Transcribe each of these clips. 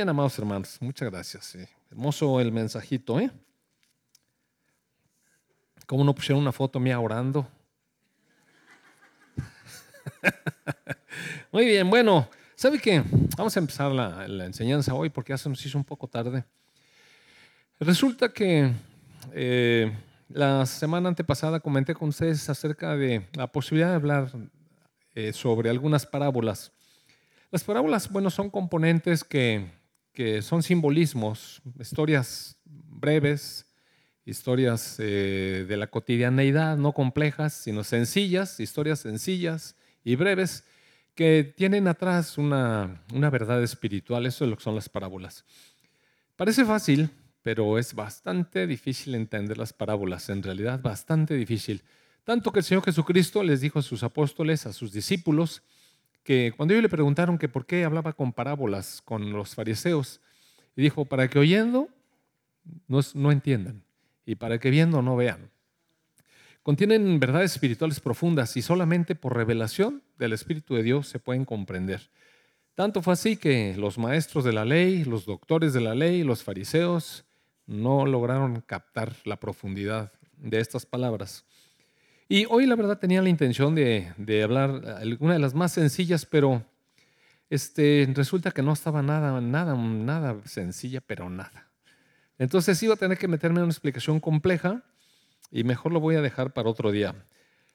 Bien, amados hermanos, muchas gracias. Hermoso el mensajito, ¿eh? ¿Cómo no pusieron una foto mía orando? Muy bien, bueno, ¿sabe qué? Vamos a empezar la, enseñanza hoy porque ya se nos hizo un poco tarde. Resulta que eh, la semana antepasada comenté con ustedes acerca de la posibilidad de hablar eh, sobre algunas parábolas. Las parábolas, bueno, son componentes que que son simbolismos, historias breves, historias eh, de la cotidianeidad, no complejas, sino sencillas, historias sencillas y breves, que tienen atrás una, una verdad espiritual. Eso es lo que son las parábolas. Parece fácil, pero es bastante difícil entender las parábolas, en realidad bastante difícil. Tanto que el Señor Jesucristo les dijo a sus apóstoles, a sus discípulos, cuando ellos le preguntaron que por qué hablaba con parábolas con los fariseos, y dijo, para que oyendo no, no entiendan y para que viendo no vean. Contienen verdades espirituales profundas y solamente por revelación del Espíritu de Dios se pueden comprender. Tanto fue así que los maestros de la ley, los doctores de la ley, los fariseos no lograron captar la profundidad de estas palabras. Y hoy la verdad tenía la intención de, hablar alguna de las más sencillas, pero este, resulta que no estaba nada, nada, nada sencilla, pero nada. Entonces iba a tener que meterme en una explicación compleja y mejor lo voy a dejar para otro día.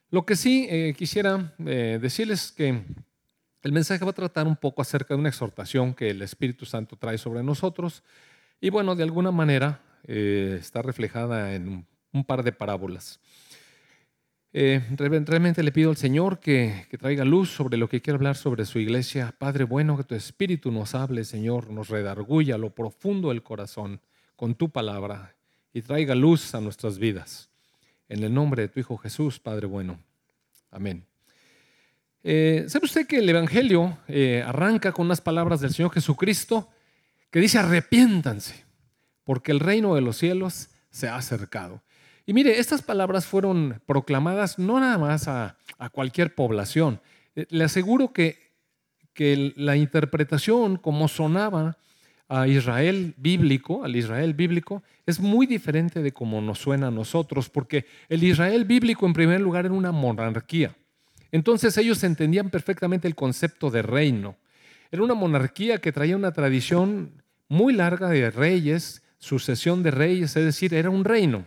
Lo que sí eh, quisiera eh, decirles que el mensaje va a tratar un poco acerca de una exhortación que el Espíritu Santo trae sobre nosotros y bueno, de alguna manera eh, está reflejada en un par de parábolas. Eh, realmente le pido al Señor que, traiga luz sobre lo que quiero hablar sobre su iglesia. Padre bueno, que tu Espíritu nos hable, Señor, nos redarguya lo profundo del corazón con tu palabra y traiga luz a nuestras vidas. En el nombre de tu Hijo Jesús, Padre bueno. Amén. Eh, ¿Sabe usted que el Evangelio eh, arranca con unas palabras del Señor Jesucristo que dice arrepiéntanse, porque el reino de los cielos se ha acercado? Y mire, estas palabras fueron proclamadas no nada más a, cualquier población. Eh, le aseguro que, que la interpretación como sonaba a Israel bíblico, al Israel bíblico, es muy diferente de como nos suena a nosotros, porque el Israel bíblico en primer lugar era una monarquía. Entonces ellos entendían perfectamente el concepto de reino. Era una monarquía que traía una tradición muy larga de reyes, sucesión de reyes, es decir, era un reino.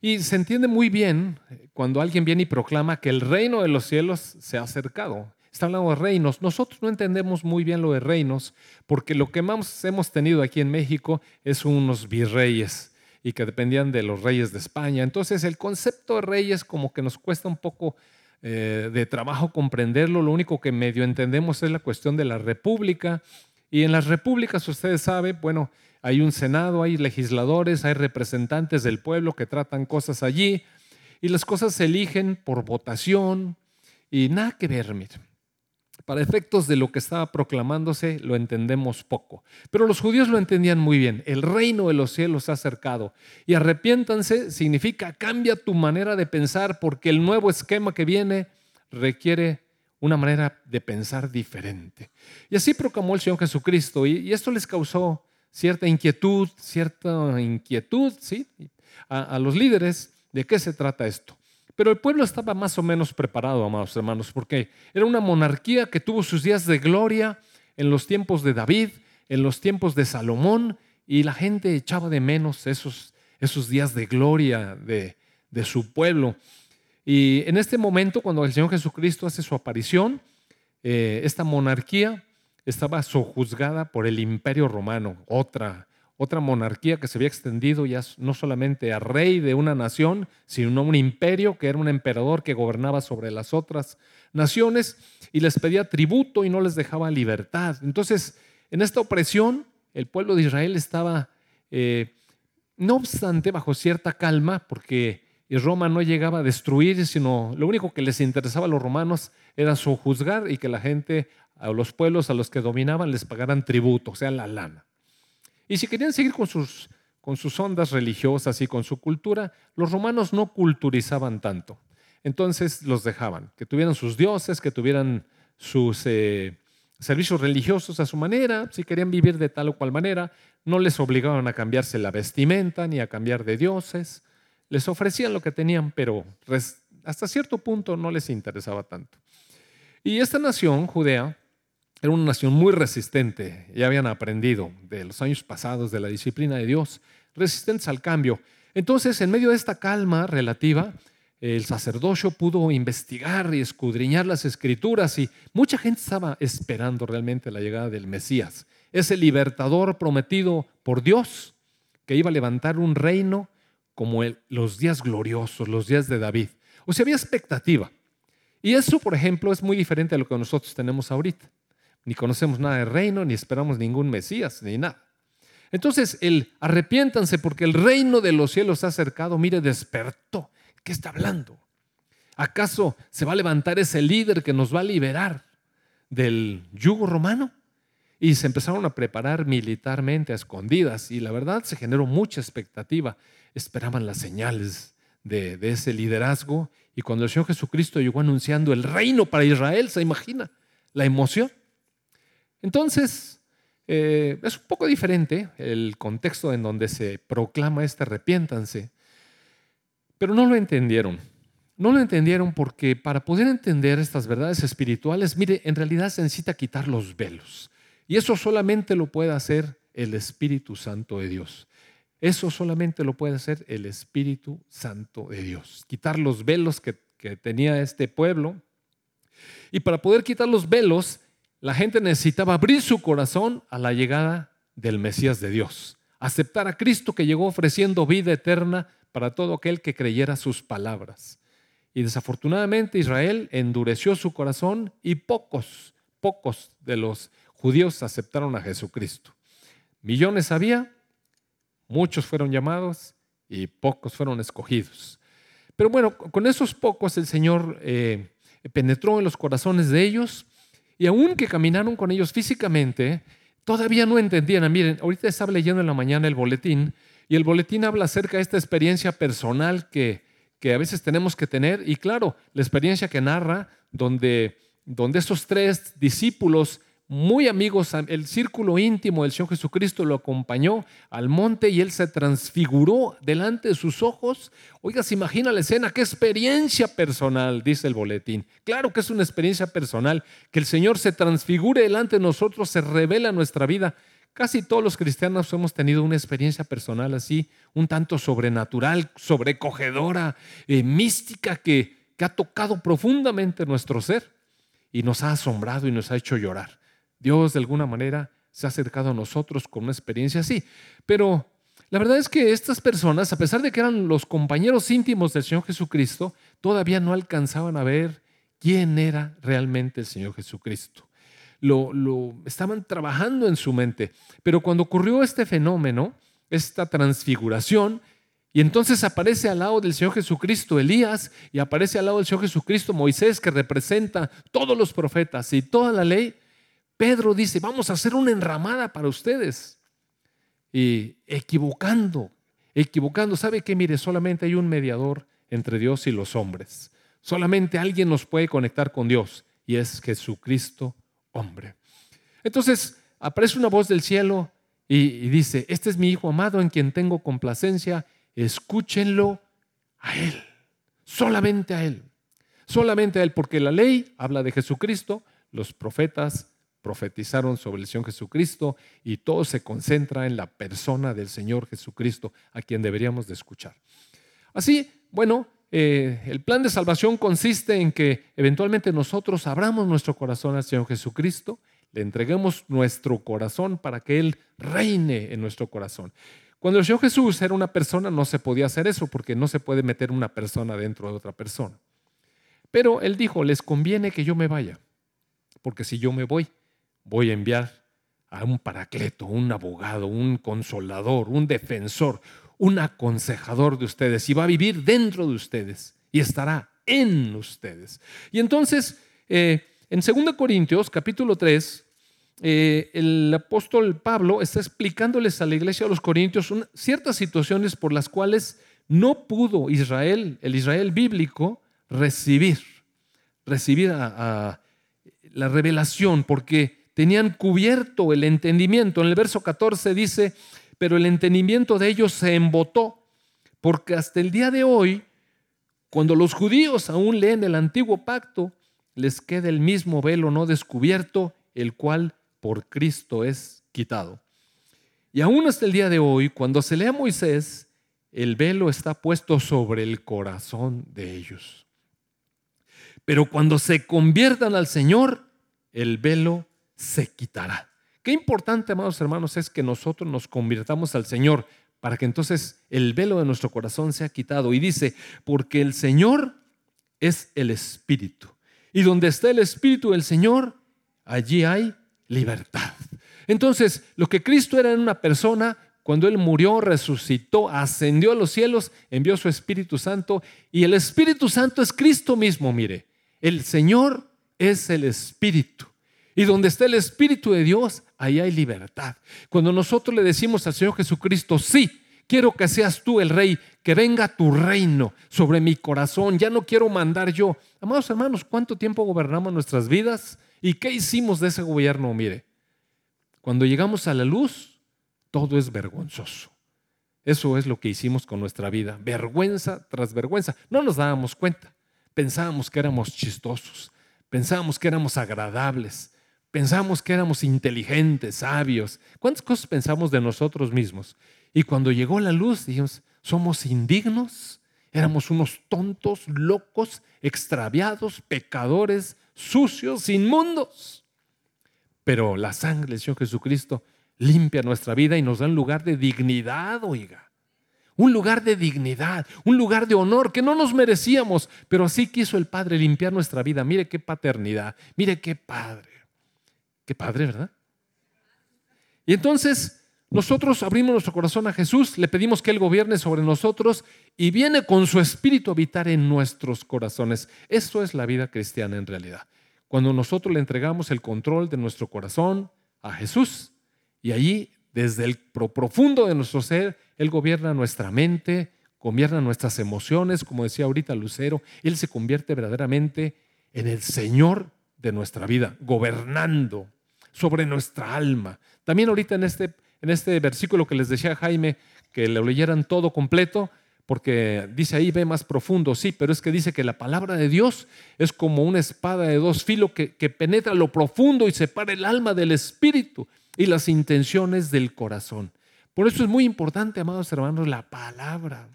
Y se entiende muy bien eh, cuando alguien viene y proclama que el reino de los cielos se ha acercado. Está hablando de reinos. Nosotros no entendemos muy bien lo de reinos porque lo que más hemos tenido aquí en México es unos virreyes y que dependían de los reyes de España. Entonces el concepto de reyes como que nos cuesta un poco eh, de trabajo comprenderlo. Lo único que medio entendemos es la cuestión de la república. Y en las repúblicas, ustedes saben, bueno, hay un Senado, hay legisladores, hay representantes del pueblo que tratan cosas allí y las cosas se eligen por votación y nada que ver, mire. Para efectos de lo que estaba proclamándose lo entendemos poco, pero los judíos lo entendían muy bien. El reino de los cielos se ha acercado y arrepiéntanse significa cambia tu manera de pensar porque el nuevo esquema que viene requiere una manera de pensar diferente. Y así proclamó el Señor Jesucristo y, esto les causó cierta inquietud, cierta inquietud, ¿sí? A, los líderes de qué se trata esto. Pero el pueblo estaba más o menos preparado, amados hermanos, porque era una monarquía que tuvo sus días de gloria en los tiempos de David, en los tiempos de Salomón, y la gente echaba de menos esos, esos días de gloria de, de su pueblo. Y en este momento, cuando el Señor Jesucristo hace su aparición, eh, esta monarquía estaba sojuzgada por el imperio romano, otra, otra monarquía que se había extendido ya no solamente a rey de una nación, sino a un imperio que era un emperador que gobernaba sobre las otras naciones y les pedía tributo y no les dejaba libertad. Entonces, en esta opresión, el pueblo de Israel estaba, eh, no obstante, bajo cierta calma, porque Roma no llegaba a destruir, sino lo único que les interesaba a los romanos era sojuzgar y que la gente a los pueblos a los que dominaban les pagaran tributo, o sea, la lana. Y si querían seguir con sus, con sus ondas religiosas y con su cultura, los romanos no culturizaban tanto. Entonces los dejaban, que tuvieran sus dioses, que tuvieran sus, eh, servicios religiosos a su manera, si querían vivir de tal o cual manera, no les obligaban a cambiarse la vestimenta ni a cambiar de dioses, les ofrecían lo que tenían, pero hasta cierto punto no les interesaba tanto. Y esta nación, Judea, era una nación muy resistente, ya habían aprendido de los años pasados de la disciplina de Dios, resistentes al cambio. Entonces, en medio de esta calma relativa, el sacerdocio pudo investigar y escudriñar las escrituras y mucha gente estaba esperando realmente la llegada del Mesías, ese libertador prometido por Dios que iba a levantar un reino como los días gloriosos, los días de David. O sea, había expectativa. Y eso, por ejemplo, es muy diferente a lo que nosotros tenemos ahorita. Ni conocemos nada del reino, ni esperamos ningún Mesías, ni nada. Entonces, el arrepiéntanse porque el reino de los cielos se ha acercado, mire, despertó. ¿Qué está hablando? ¿Acaso se va a levantar ese líder que nos va a liberar del yugo romano? Y se empezaron a preparar militarmente a escondidas y la verdad se generó mucha expectativa. Esperaban las señales de, ese liderazgo y cuando el Señor Jesucristo llegó anunciando el reino para Israel, ¿se imagina la emoción? Entonces, eh, es un poco diferente el contexto en donde se proclama este arrepiéntanse, pero no lo entendieron. No lo entendieron porque para poder entender estas verdades espirituales, mire, en realidad se necesita quitar los velos. Y eso solamente lo puede hacer el Espíritu Santo de Dios. Eso solamente lo puede hacer el Espíritu Santo de Dios. Quitar los velos que, que tenía este pueblo. Y para poder quitar los velos, la gente necesitaba abrir su corazón a la llegada del Mesías de Dios, aceptar a Cristo que llegó ofreciendo vida eterna para todo aquel que creyera sus palabras. Y desafortunadamente Israel endureció su corazón y pocos, pocos de los judíos aceptaron a Jesucristo. Millones había, muchos fueron llamados y pocos fueron escogidos. Pero bueno, con esos pocos el Señor eh, penetró en los corazones de ellos y aunque caminaron con ellos físicamente, todavía no entendían. Miren, ahorita estaba leyendo en la mañana el boletín y el boletín habla acerca de esta experiencia personal que, que a veces tenemos que tener. Y claro, la experiencia que narra donde, donde estos tres discípulos muy amigos, el círculo íntimo del Señor Jesucristo lo acompañó al monte y él se transfiguró delante de sus ojos. Oiga, se imagina la escena, qué experiencia personal, dice el boletín. Claro que es una experiencia personal, que el Señor se transfigure delante de nosotros, se revela nuestra vida. Casi todos los cristianos hemos tenido una experiencia personal así, un tanto sobrenatural, sobrecogedora, eh, mística, que ha tocado profundamente nuestro ser y nos ha asombrado y nos ha hecho llorar. Dios de alguna manera se ha acercado a nosotros con una experiencia así. Pero la verdad es que estas personas, a pesar de que eran los compañeros íntimos del Señor Jesucristo, todavía no alcanzaban a ver quién era realmente el Señor Jesucristo. Lo, lo estaban trabajando en su mente. Pero cuando ocurrió este fenómeno, esta transfiguración, y entonces aparece al lado del Señor Jesucristo Elías y aparece al lado del Señor Jesucristo Moisés, que representa todos los profetas y toda la ley, Pedro dice, vamos a hacer una enramada para ustedes. Y equivocando, equivocando, ¿sabe qué? Mire, solamente hay un mediador entre Dios y los hombres. Solamente alguien nos puede conectar con Dios y es Jesucristo hombre. Entonces aparece una voz del cielo y, y dice, este es mi Hijo amado en quien tengo complacencia, escúchenlo a Él, solamente a Él, solamente a Él, porque la ley habla de Jesucristo, los profetas profetizaron sobre el Señor Jesucristo y todo se concentra en la persona del Señor Jesucristo a quien deberíamos de escuchar. Así, bueno, eh, el plan de salvación consiste en que eventualmente nosotros abramos nuestro corazón al Señor Jesucristo, le entreguemos nuestro corazón para que Él reine en nuestro corazón. Cuando el Señor Jesús era una persona no se podía hacer eso porque no se puede meter una persona dentro de otra persona. Pero Él dijo, les conviene que yo me vaya, porque si yo me voy, voy a enviar a un paracleto, un abogado, un consolador, un defensor, un aconsejador de ustedes y va a vivir dentro de ustedes y estará en ustedes. Y entonces, eh, en 2 Corintios capítulo 3, eh, el apóstol Pablo está explicándoles a la iglesia de los Corintios ciertas situaciones por las cuales no pudo Israel, el Israel bíblico, recibir, recibir a la revelación, porque tenían cubierto el entendimiento. En el verso 14 dice, pero el entendimiento de ellos se embotó, porque hasta el día de hoy, cuando los judíos aún leen el antiguo pacto, les queda el mismo velo no descubierto, el cual por Cristo es quitado. Y aún hasta el día de hoy, cuando se lee a Moisés, el velo está puesto sobre el corazón de ellos. Pero cuando se conviertan al Señor, el velo se quitará. Qué importante, amados hermanos, es que nosotros nos convirtamos al Señor para que entonces el velo de nuestro corazón sea quitado. Y dice, porque el Señor es el Espíritu. Y donde está el Espíritu del Señor, allí hay libertad. Entonces, lo que Cristo era en una persona, cuando Él murió, resucitó, ascendió a los cielos, envió su Espíritu Santo, y el Espíritu Santo es Cristo mismo, mire. El Señor es el Espíritu. Y donde está el Espíritu de Dios, ahí hay libertad. Cuando nosotros le decimos al Señor Jesucristo, sí, quiero que seas tú el rey, que venga tu reino sobre mi corazón, ya no quiero mandar yo. Amados hermanos, ¿cuánto tiempo gobernamos nuestras vidas? ¿Y qué hicimos de ese gobierno? Mire, cuando llegamos a la luz, todo es vergonzoso. Eso es lo que hicimos con nuestra vida, vergüenza tras vergüenza. No nos dábamos cuenta. Pensábamos que éramos chistosos, pensábamos que éramos agradables, pensábamos que éramos inteligentes, sabios. ¿Cuántas cosas pensamos de nosotros mismos? Y cuando llegó la luz, dijimos, somos indignos, éramos unos tontos, locos, extraviados, pecadores, sucios, inmundos. Pero la sangre del Señor Jesucristo limpia nuestra vida y nos da un lugar de dignidad, oiga. Un lugar de dignidad, un lugar de honor que no nos merecíamos, pero así quiso el Padre limpiar nuestra vida. Mire qué paternidad, mire qué Padre. Qué Padre, ¿verdad? Y entonces nosotros abrimos nuestro corazón a Jesús, le pedimos que Él gobierne sobre nosotros y viene con su espíritu a habitar en nuestros corazones. Eso es la vida cristiana en realidad. Cuando nosotros le entregamos el control de nuestro corazón a Jesús y allí, desde el profundo de nuestro ser, Él gobierna nuestra mente, gobierna nuestras emociones, como decía ahorita Lucero, Él se convierte verdaderamente en el Señor de nuestra vida, gobernando sobre nuestra alma. También ahorita en este en este versículo que les decía Jaime, que lo leyeran todo completo, porque dice ahí, ve más profundo, sí, pero es que dice que la palabra de Dios es como una espada de dos filos que, que penetra lo profundo y separa el alma del espíritu y las intenciones del corazón. Por eso es muy importante, amados hermanos, la palabra.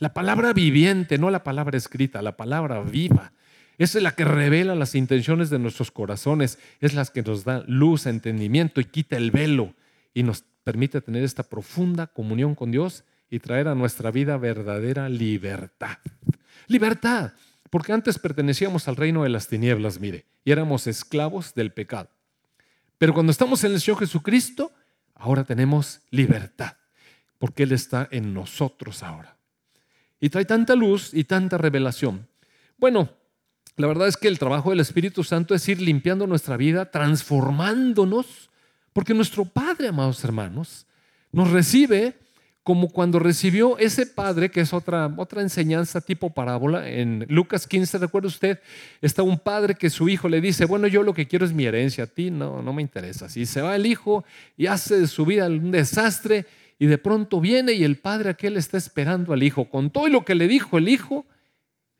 La palabra viviente, no la palabra escrita, la palabra viva. Es la que revela las intenciones de nuestros corazones, es la que nos da luz, entendimiento y quita el velo y nos permite tener esta profunda comunión con Dios y traer a nuestra vida verdadera libertad. Libertad, porque antes pertenecíamos al reino de las tinieblas, mire, y éramos esclavos del pecado. Pero cuando estamos en el Señor Jesucristo, ahora tenemos libertad, porque Él está en nosotros ahora. Y trae tanta luz y tanta revelación. Bueno, la verdad es que el trabajo del Espíritu Santo es ir limpiando nuestra vida, transformándonos porque nuestro Padre, amados hermanos, nos recibe como cuando recibió ese padre, que es otra, otra enseñanza tipo parábola. En Lucas 15, ¿recuerda usted? Está un padre que su hijo le dice, bueno, yo lo que quiero es mi herencia, a ti no, no me interesa. Si se va el hijo y hace de su vida un desastre y de pronto viene y el padre aquel está esperando al hijo. Con todo lo que le dijo el hijo,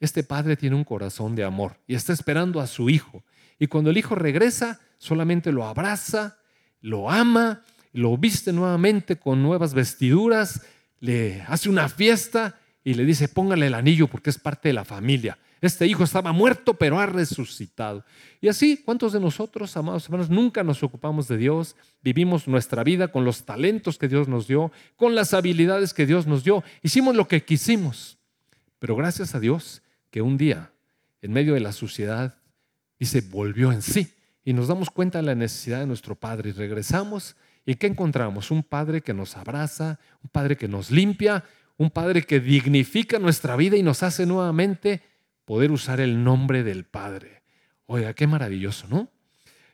este padre tiene un corazón de amor y está esperando a su hijo. Y cuando el hijo regresa, solamente lo abraza, lo ama, lo viste nuevamente con nuevas vestiduras, le hace una fiesta y le dice, póngale el anillo porque es parte de la familia. Este hijo estaba muerto, pero ha resucitado. Y así, ¿cuántos de nosotros, amados hermanos, nunca nos ocupamos de Dios? Vivimos nuestra vida con los talentos que Dios nos dio, con las habilidades que Dios nos dio. Hicimos lo que quisimos. Pero gracias a Dios que un día, en medio de la suciedad, dice, volvió en sí y nos damos cuenta de la necesidad de nuestro Padre y regresamos y ¿qué encontramos? Un Padre que nos abraza, un Padre que nos limpia, un Padre que dignifica nuestra vida y nos hace nuevamente poder usar el nombre del Padre. Oiga, qué maravilloso, ¿no?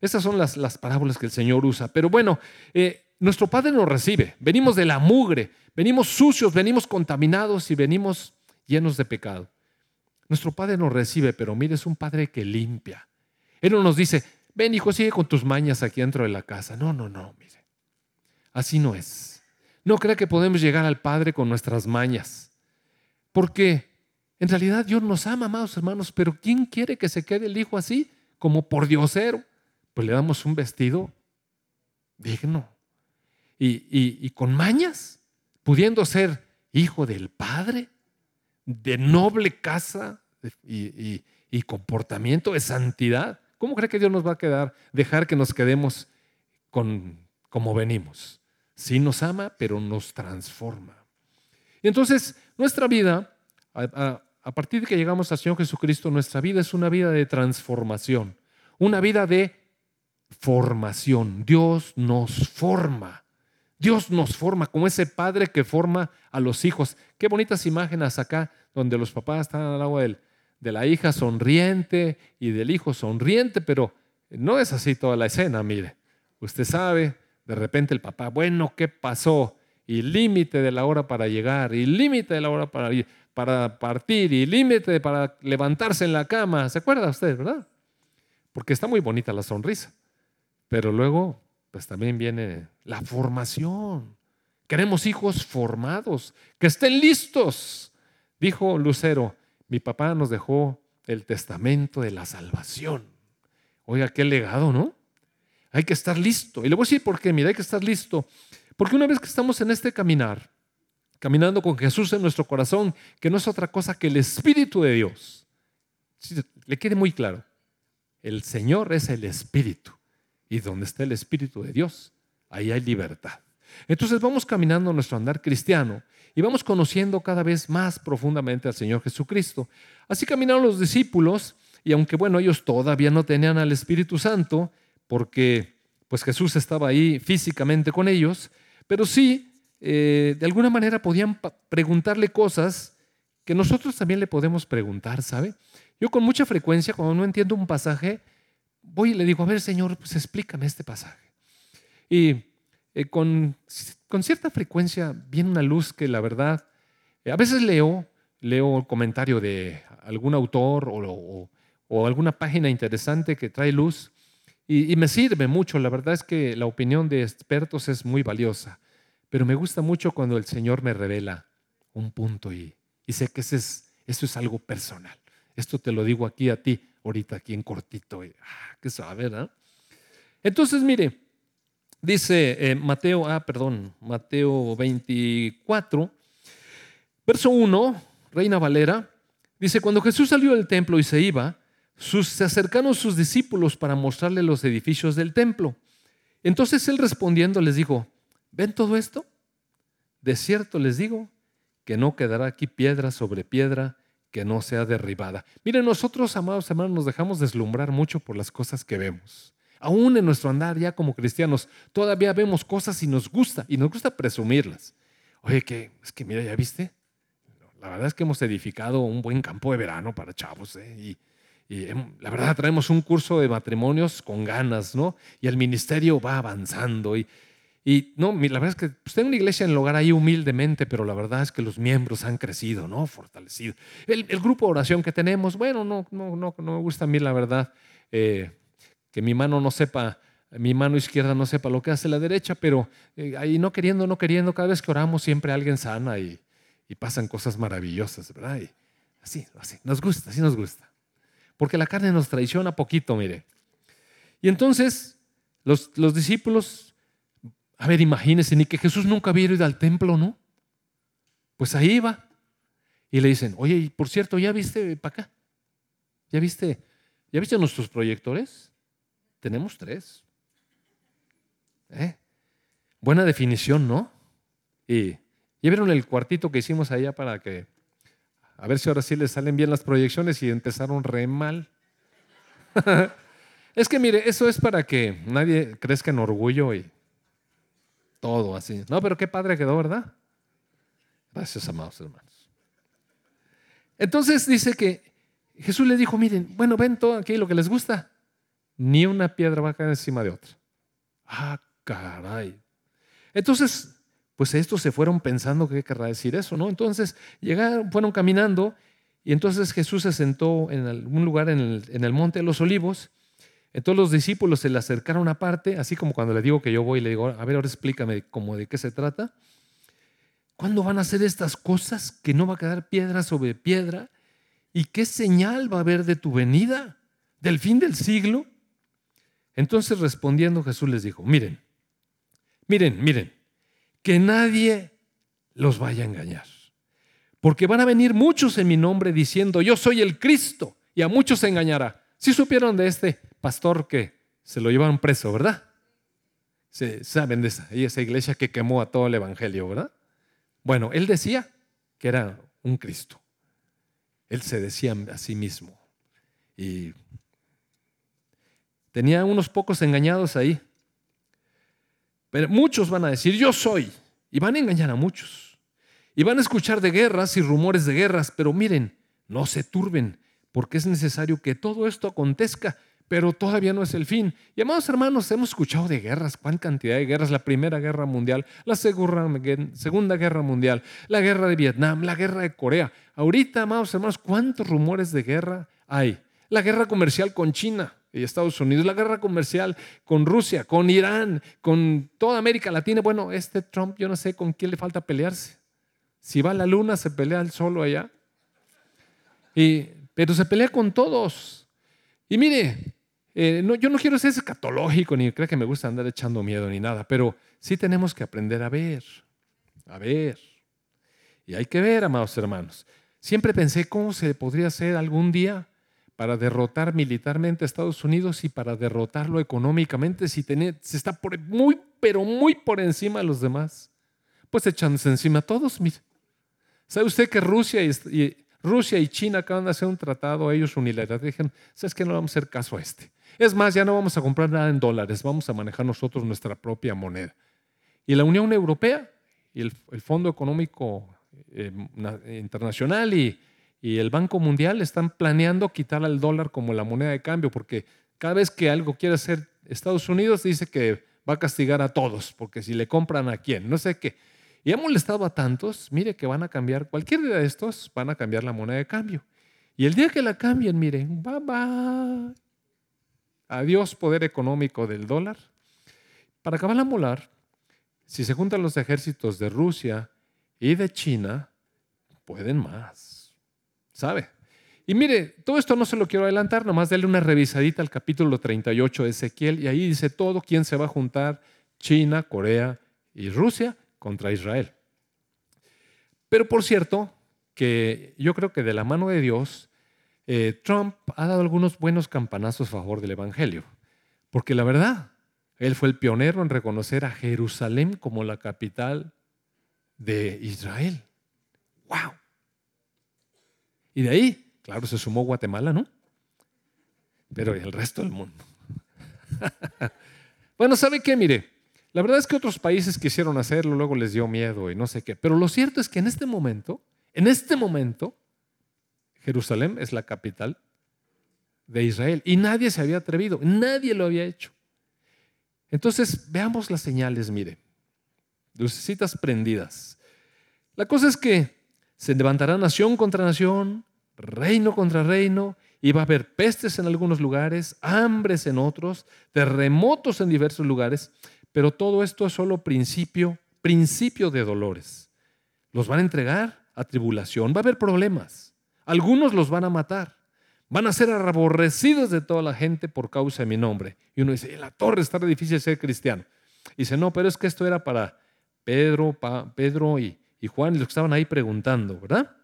Esas son las, las parábolas que el Señor usa. Pero bueno, eh, nuestro Padre nos recibe. Venimos de la mugre, venimos sucios, venimos contaminados y venimos llenos de pecado. Nuestro Padre nos recibe, pero mire, es un Padre que limpia. Él no nos dice, ven hijo, sigue con tus mañas aquí dentro de la casa. No, no, no, mire. Así no es. No crea que podemos llegar al Padre con nuestras mañas. Porque en realidad Dios nos ama, amados hermanos, pero ¿quién quiere que se quede el hijo así? Como por diosero. Pues le damos un vestido digno. Y, y con mañas, pudiendo ser hijo del Padre, de noble casa y, comportamiento de santidad. ¿Cómo cree que Dios nos va a quedar, dejar que nos quedemos con, como venimos? Sí nos ama, pero nos transforma. Y entonces, nuestra vida, a partir de que llegamos al Señor Jesucristo, nuestra vida es una vida de transformación, una vida de formación. Dios nos forma. Dios nos forma como ese padre que forma a los hijos. Qué bonitas imágenes acá donde los papás están al agua de la hija sonriente y del hijo sonriente, pero no es así toda la escena, mire. Usted sabe, de repente el papá, bueno, ¿qué pasó? Y límite de la hora para llegar, y límite de la hora para, para partir, y límite para levantarse en la cama. ¿Se acuerda usted, verdad? Porque está muy bonita la sonrisa. Pero luego, pues también viene la formación. Queremos hijos formados, que estén listos. Dijo Lucero, mi papá nos dejó el testamento de la salvación. Oiga, qué legado, ¿no? Hay que estar listo. Y le voy a decir por qué, mira, hay que estar listo. Porque una vez que estamos en este caminar, caminando con Jesús en nuestro corazón, que no es otra cosa que el Espíritu de Dios, le quede muy claro, el Señor es el Espíritu. Y donde está el Espíritu de Dios, ahí hay libertad. Entonces vamos caminando nuestro andar cristiano y vamos conociendo cada vez más profundamente al Señor Jesucristo. Así caminaron los discípulos y aunque bueno, ellos todavía no tenían al Espíritu Santo porque pues Jesús estaba ahí físicamente con ellos, pero sí eh, de alguna manera podían preguntarle cosas que nosotros también le podemos preguntar, ¿sabe? Yo con mucha frecuencia cuando no entiendo un pasaje, voy y le digo, a ver Señor, pues explícame este pasaje. Y eh, con, con, cierta frecuencia viene una luz que la verdad, eh, a veces leo, leo el comentario de algún autor o, o, alguna página interesante que trae luz y, me sirve mucho. La verdad es que la opinión de expertos es muy valiosa, pero me gusta mucho cuando el Señor me revela un punto y, y sé que ese es, eso es algo personal. Esto te lo digo aquí a ti, ahorita aquí en cortito. Y, ah, qué sabe, ¿verdad? Entonces, mire, Dice eh, Mateo, ah, perdón, Mateo 24, verso 1, Reina Valera, dice, cuando Jesús salió del templo y se iba, se acercaron sus discípulos para mostrarle los edificios del templo. Entonces él respondiendo les dijo, ¿ven todo esto? De cierto les digo que no quedará aquí piedra sobre piedra que no sea derribada. Miren, nosotros, amados hermanos, nos dejamos deslumbrar mucho por las cosas que vemos aún en nuestro andar ya como cristianos, todavía vemos cosas y nos gusta, y nos gusta presumirlas. Oye, que es que mira, ¿ya viste? La verdad es que hemos edificado un buen campo de verano para chavos, ¿eh? y, la verdad traemos un curso de matrimonios con ganas, ¿no? Y el ministerio va avanzando, y, y no, la verdad es que pues, tengo una iglesia en el hogar ahí humildemente, pero la verdad es que los miembros han crecido, ¿no? Fortalecido. El, grupo de oración que tenemos, bueno, no, no, no, no me gusta a mí, la verdad. Eh, que mi mano no sepa, mi mano izquierda no sepa lo que hace la derecha, pero eh, ahí no queriendo, no queriendo, cada vez que oramos siempre alguien sana y, pasan cosas maravillosas, ¿verdad? así, así, nos gusta, así nos gusta. Porque la carne nos traiciona poquito, mire. Y entonces los, los discípulos, a ver, imagínense, ni que Jesús nunca había ido al templo, ¿no? Pues ahí iba. Y le dicen, oye, por cierto, ¿ya viste para acá? ¿Ya viste? ¿Ya viste nuestros proyectores? Tenemos tres. ¿Eh? Buena definición, ¿no? Y ya vieron el cuartito que hicimos allá para que, a ver si ahora sí les salen bien las proyecciones y empezaron re mal. es que mire, eso es para que nadie crezca en orgullo y todo así. No, pero qué padre quedó, ¿verdad? Gracias, amados hermanos. Entonces dice que Jesús le dijo, miren, bueno, ven todo aquí lo que les gusta ni una piedra va a caer encima de otra. Ah, caray. Entonces, pues estos se fueron pensando qué querrá decir eso, ¿no? Entonces llegaron, fueron caminando y entonces Jesús se sentó en algún lugar en el, monte de los olivos. Entonces los discípulos se le acercaron aparte, así como cuando le digo que yo voy y le digo, a ver, ahora explícame cómo de qué se trata. ¿Cuándo van a hacer estas cosas que no va a quedar piedra sobre piedra? ¿Y qué señal va a haber de tu venida? ¿Del fin del siglo? Entonces respondiendo Jesús les dijo, miren, miren, miren, que nadie los vaya a engañar. Porque van a venir muchos en mi nombre diciendo, yo soy el Cristo, y a muchos se engañará. Si supieron de este pastor que se lo llevaron preso, ¿verdad? Se, saben de esa, esa iglesia que quemó a todo el Evangelio, ¿verdad? Bueno, él decía que era un Cristo. Él se decía a sí mismo. Y tenía unos pocos engañados ahí. Pero muchos van a decir, yo soy. Y van a engañar a muchos. Y van a escuchar de guerras y rumores de guerras. Pero miren, no se turben, porque es necesario que todo esto acontezca pero todavía no es el fin. Y amados hermanos, hemos escuchado de guerras, cuán cantidad de guerras, la Primera Guerra Mundial, la Segunda Guerra Mundial, la Guerra de Vietnam, la Guerra de Corea. Ahorita, amados hermanos, cuántos rumores de guerra hay. La guerra comercial con China y Estados Unidos, la guerra comercial con Rusia, con Irán, con toda América Latina. Bueno, este Trump, yo no sé con quién le falta pelearse. Si va a la luna, se pelea él solo allá. Y, pero se pelea con todos. Y mire, eh, yo no quiero ser escatológico ni creo que me gusta andar echando miedo ni nada, pero sí tenemos que aprender a ver, a ver. Y hay que ver, amados hermanos. Siempre pensé cómo se podría hacer algún día para derrotar militarmente a Estados Unidos y para derrotarlo económicamente si, se está muy, pero muy por encima de los demás. Pues echándose encima a todos, mire. ¿Sabe usted que Rusia y, Rusia y China acaban de hacer un tratado, ellos unilateral? Dijeron, ¿sabes que No vamos a hacer caso a este. Es más, ya no vamos a comprar nada en dólares, vamos a manejar nosotros nuestra propia moneda. Y la Unión Europea y el, Fondo Económico eh, Internacional y, y el Banco Mundial están planeando quitar al dólar como la moneda de cambio, porque cada vez que algo quiere hacer Estados Unidos dice que va a castigar a todos, porque si le compran a quién, no sé qué. Y ha molestado a tantos, mire que van a cambiar, cualquier día de estos van a cambiar la moneda de cambio. Y el día que la cambien, miren, bye. Adiós poder económico del dólar. Para acabar la molar, si se juntan los ejércitos de Rusia y de China, pueden más. ¿Sabe? Y mire, todo esto no se lo quiero adelantar, nomás darle una revisadita al capítulo 38 de Ezequiel y ahí dice todo quién se va a juntar, China, Corea y Rusia contra Israel. Pero por cierto, que yo creo que de la mano de Dios eh, Trump ha dado algunos buenos campanazos a favor del Evangelio, porque la verdad, él fue el pionero en reconocer a Jerusalén como la capital de Israel. ¡Wow! Y de ahí, claro, se sumó Guatemala, ¿no? Pero el resto del mundo. bueno, ¿sabe qué? Mire, la verdad es que otros países quisieron hacerlo, luego les dio miedo y no sé qué. Pero lo cierto es que en este momento, en este momento, Jerusalén es la capital de Israel. Y nadie se había atrevido, nadie lo había hecho. Entonces, veamos las señales, mire. Lucecitas prendidas. La cosa es que se levantará nación contra nación, reino contra reino, y va a haber pestes en algunos lugares, hambres en otros, terremotos en diversos lugares, pero todo esto es solo principio, principio de dolores. Los van a entregar a tribulación, va a haber problemas. Algunos los van a matar. Van a ser aborrecidos de toda la gente por causa de mi nombre. Y uno dice, en la torre está difícil ser cristiano. Y dice, no, pero es que esto era para Pedro, Pedro y, y Juan y los que estaban ahí preguntando, ¿verdad?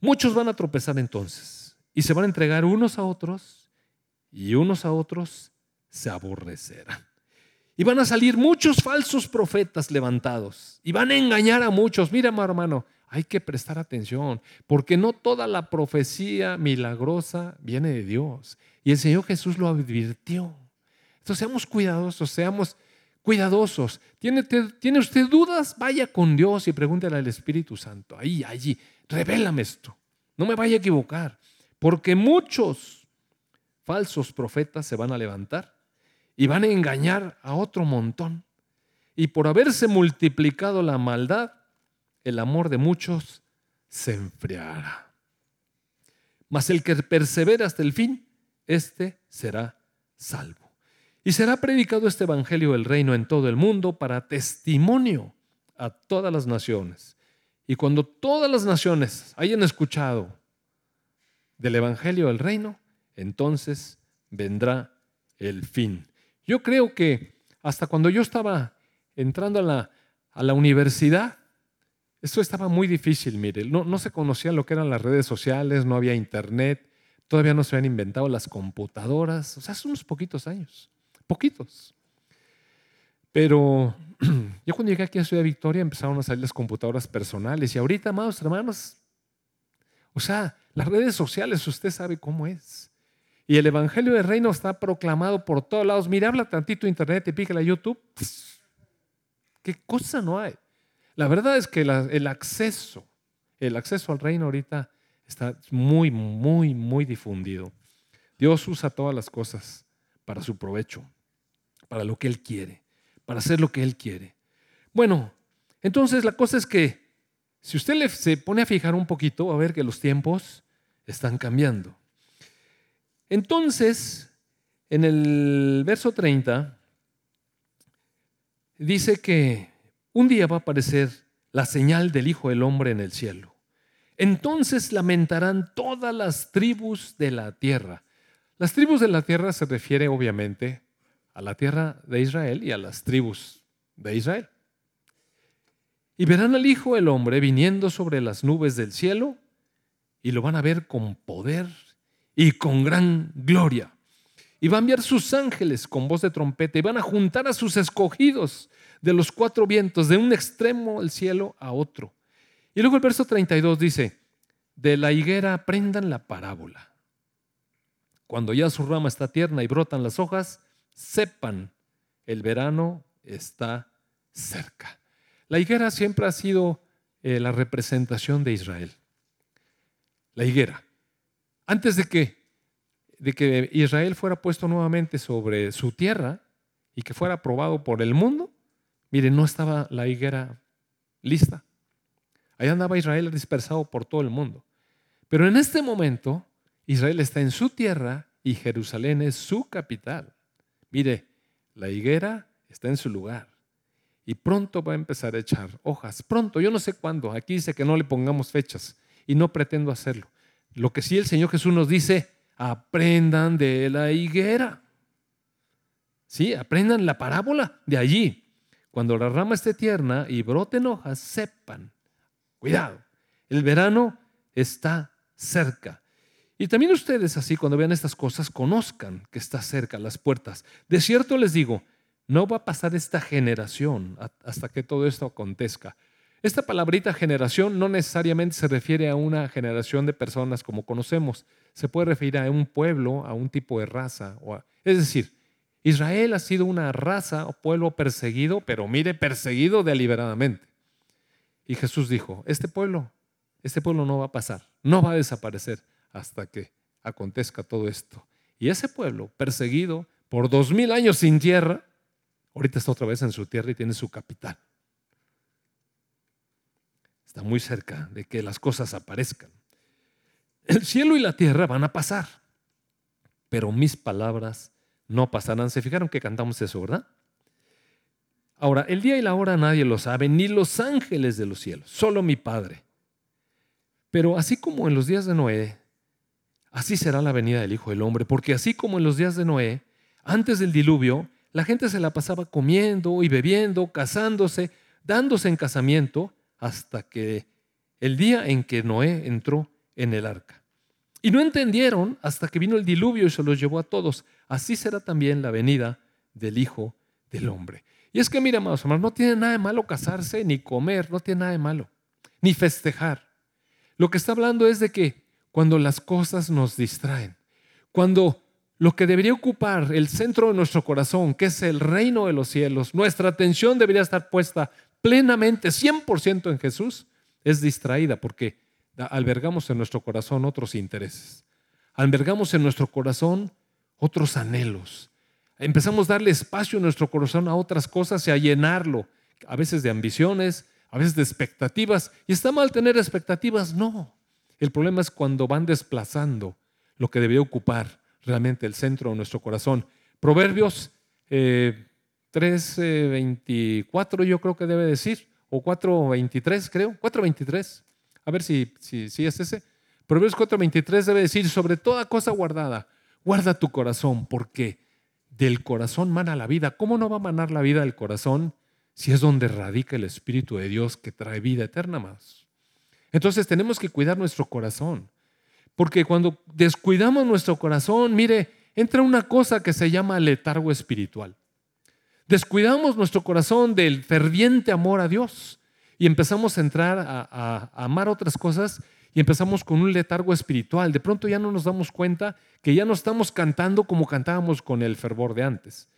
Muchos van a tropezar entonces y se van a entregar unos a otros y unos a otros se aborrecerán. Y van a salir muchos falsos profetas levantados y van a engañar a muchos. Mira, hermano, hay que prestar atención, porque no toda la profecía milagrosa viene de Dios. Y el Señor Jesús lo advirtió. Entonces seamos cuidadosos, seamos cuidadosos. ¿Tiene, ¿Tiene usted dudas? Vaya con Dios y pregúntele al Espíritu Santo. Ahí, allí, revélame esto. No me vaya a equivocar, porque muchos falsos profetas se van a levantar y van a engañar a otro montón. Y por haberse multiplicado la maldad, el amor de muchos se enfriará. Mas el que persevera hasta el fin éste será salvo. Y será predicado este Evangelio del Reino en todo el mundo para testimonio a todas las naciones. Y cuando todas las naciones hayan escuchado del Evangelio del Reino, entonces vendrá el fin. Yo creo que hasta cuando yo estaba entrando a la, a la universidad, esto estaba muy difícil, mire, no, no se conocía lo que eran las redes sociales, no había internet, todavía no se habían inventado las computadoras, o sea, hace unos poquitos años, poquitos. Pero yo cuando llegué aquí a Ciudad Victoria empezaron a salir las computadoras personales y ahorita, amados hermanos, o sea, las redes sociales, usted sabe cómo es. Y el Evangelio del Reino está proclamado por todos lados. Mira, habla tantito internet y pícala a YouTube. ¿Qué cosa no hay? La verdad es que el acceso, el acceso al reino ahorita está muy, muy, muy difundido. Dios usa todas las cosas para su provecho, para lo que Él quiere, para hacer lo que Él quiere. Bueno, entonces la cosa es que si usted se pone a fijar un poquito, va a ver que los tiempos están cambiando. Entonces, en el verso 30, dice que un día va a aparecer la señal del Hijo del Hombre en el cielo. Entonces lamentarán todas las tribus de la tierra. Las tribus de la tierra se refiere obviamente a la tierra de Israel y a las tribus de Israel. Y verán al Hijo del Hombre viniendo sobre las nubes del cielo y lo van a ver con poder y con gran gloria. Y va a enviar sus ángeles con voz de trompeta y van a juntar a sus escogidos de los cuatro vientos, de un extremo del cielo a otro. Y luego el verso 32 dice, de la higuera aprendan la parábola. Cuando ya su rama está tierna y brotan las hojas, sepan, el verano está cerca. La higuera siempre ha sido eh, la representación de Israel. La higuera. Antes de que, de que Israel fuera puesto nuevamente sobre su tierra y que fuera aprobado por el mundo, miren, no estaba la higuera lista. Ahí andaba Israel dispersado por todo el mundo. Pero en este momento, Israel está en su tierra y Jerusalén es su capital. Mire, la higuera está en su lugar y pronto va a empezar a echar hojas. Pronto, yo no sé cuándo. Aquí dice que no le pongamos fechas y no pretendo hacerlo. Lo que sí el Señor Jesús nos dice, aprendan de la higuera. Sí, aprendan la parábola de allí. Cuando la rama esté tierna y broten hojas, sepan, cuidado, el verano está cerca. Y también ustedes así, cuando vean estas cosas, conozcan que está cerca las puertas. De cierto les digo, no va a pasar esta generación hasta que todo esto acontezca. Esta palabrita generación no necesariamente se refiere a una generación de personas como conocemos, se puede referir a un pueblo, a un tipo de raza. es decir, Israel ha sido una raza o pueblo perseguido, pero mire, perseguido deliberadamente. Y Jesús dijo, este pueblo, este pueblo no va a pasar, no va a desaparecer hasta que acontezca todo esto. Y ese pueblo, perseguido por dos mil años sin tierra, ahorita está otra vez en su tierra y tiene su capital está muy cerca de que las cosas aparezcan. El cielo y la tierra van a pasar, pero mis palabras no pasarán. ¿Se fijaron que cantamos eso, verdad? Ahora, el día y la hora nadie lo sabe, ni los ángeles de los cielos, solo mi Padre. Pero así como en los días de Noé, así será la venida del Hijo del Hombre, porque así como en los días de Noé, antes del diluvio, la gente se la pasaba comiendo y bebiendo, casándose, dándose en casamiento, hasta que el día en que Noé entró en el arca. Y no entendieron hasta que vino el diluvio y se los llevó a todos. Así será también la venida del Hijo del Hombre. Y es que, mira, amados hermanos, no tiene nada de malo casarse, ni comer, no tiene nada de malo, ni festejar. Lo que está hablando es de que cuando las cosas nos distraen, cuando lo que debería ocupar el centro de nuestro corazón, que es el reino de los cielos, nuestra atención debería estar puesta plenamente, 100% en Jesús, es distraída porque albergamos en nuestro corazón otros intereses. Albergamos en nuestro corazón otros anhelos. Empezamos a darle espacio en nuestro corazón a otras cosas y a llenarlo, a veces de ambiciones, a veces de expectativas. ¿Y está mal tener expectativas? No. El problema es cuando van desplazando lo que debe ocupar realmente el centro de nuestro corazón. Proverbios 3, 24 yo creo que debe decir, o 4.23 creo, 4.23, a ver si, si, si es ese. Proverbios 4.23 debe decir, sobre toda cosa guardada, guarda tu corazón, porque del corazón mana la vida. ¿Cómo no va a manar la vida del corazón si es donde radica el Espíritu de Dios que trae vida eterna más? Entonces tenemos que cuidar nuestro corazón, porque cuando descuidamos nuestro corazón, mire, entra una cosa que se llama letargo espiritual. Descuidamos nuestro corazón del ferviente amor a Dios y empezamos a entrar a, amar otras cosas y empezamos con un letargo espiritual. De pronto ya no nos damos cuenta que ya no estamos cantando como cantábamos con el fervor de antes.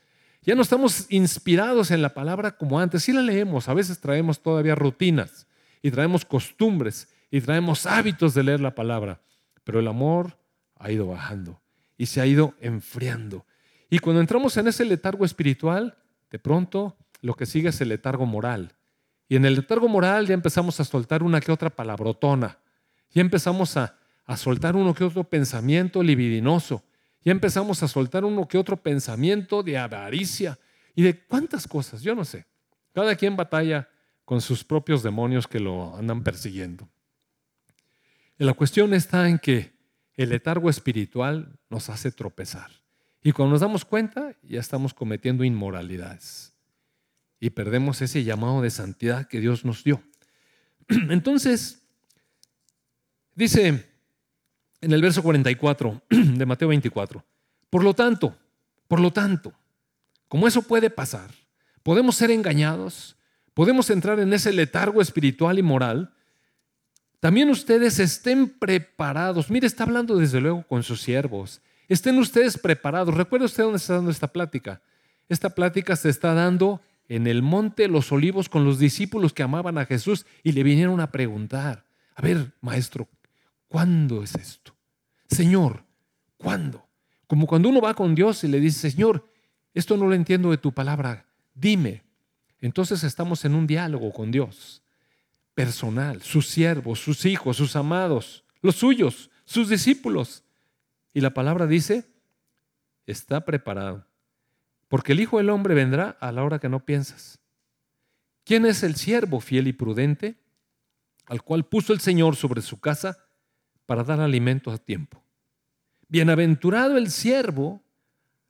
Ya no estamos inspirados en la palabra como antes. Sí la leemos, a veces traemos todavía rutinas y traemos costumbres y traemos hábitos de leer la palabra, pero el amor ha ido bajando y se ha ido enfriando. Y cuando entramos en ese letargo espiritual, de pronto lo que sigue es el letargo moral. Y en el letargo moral ya empezamos a soltar una que otra palabrotona ya empezamos a, soltar uno que otro pensamiento libidinoso. Ya empezamos a soltar uno que otro pensamiento de avaricia y de cuántas cosas, yo no sé. Cada quien batalla con sus propios demonios que lo andan persiguiendo. la cuestión está en que el letargo espiritual nos hace tropezar. Y cuando nos damos cuenta, ya estamos cometiendo inmoralidades. Y perdemos ese llamado de santidad que Dios nos dio. Entonces, Dice en el verso 44 de Mateo 24, por lo tanto, por lo tanto, como eso puede pasar, podemos ser engañados, podemos entrar en ese letargo espiritual y moral, también ustedes estén preparados. Mire, está hablando desde luego con sus siervos. Estén ustedes preparados. Recuerda usted dónde está dando esta plática. Esta plática se está dando en el monte los olivos con los discípulos que amaban a Jesús y le vinieron a preguntar, a ver, maestro, ¿Cuándo es esto? Señor, ¿cuándo? Como cuando uno va con Dios y le dice, Señor, esto no lo entiendo de tu palabra, dime. Entonces estamos en un diálogo con Dios, personal, sus siervos, sus hijos, sus amados, los suyos, sus discípulos. Y la palabra dice, está preparado, porque el Hijo del Hombre vendrá a la hora que no piensas. ¿Quién es el siervo fiel y prudente al cual puso el Señor sobre su casa para dar alimento a tiempo. Bienaventurado el siervo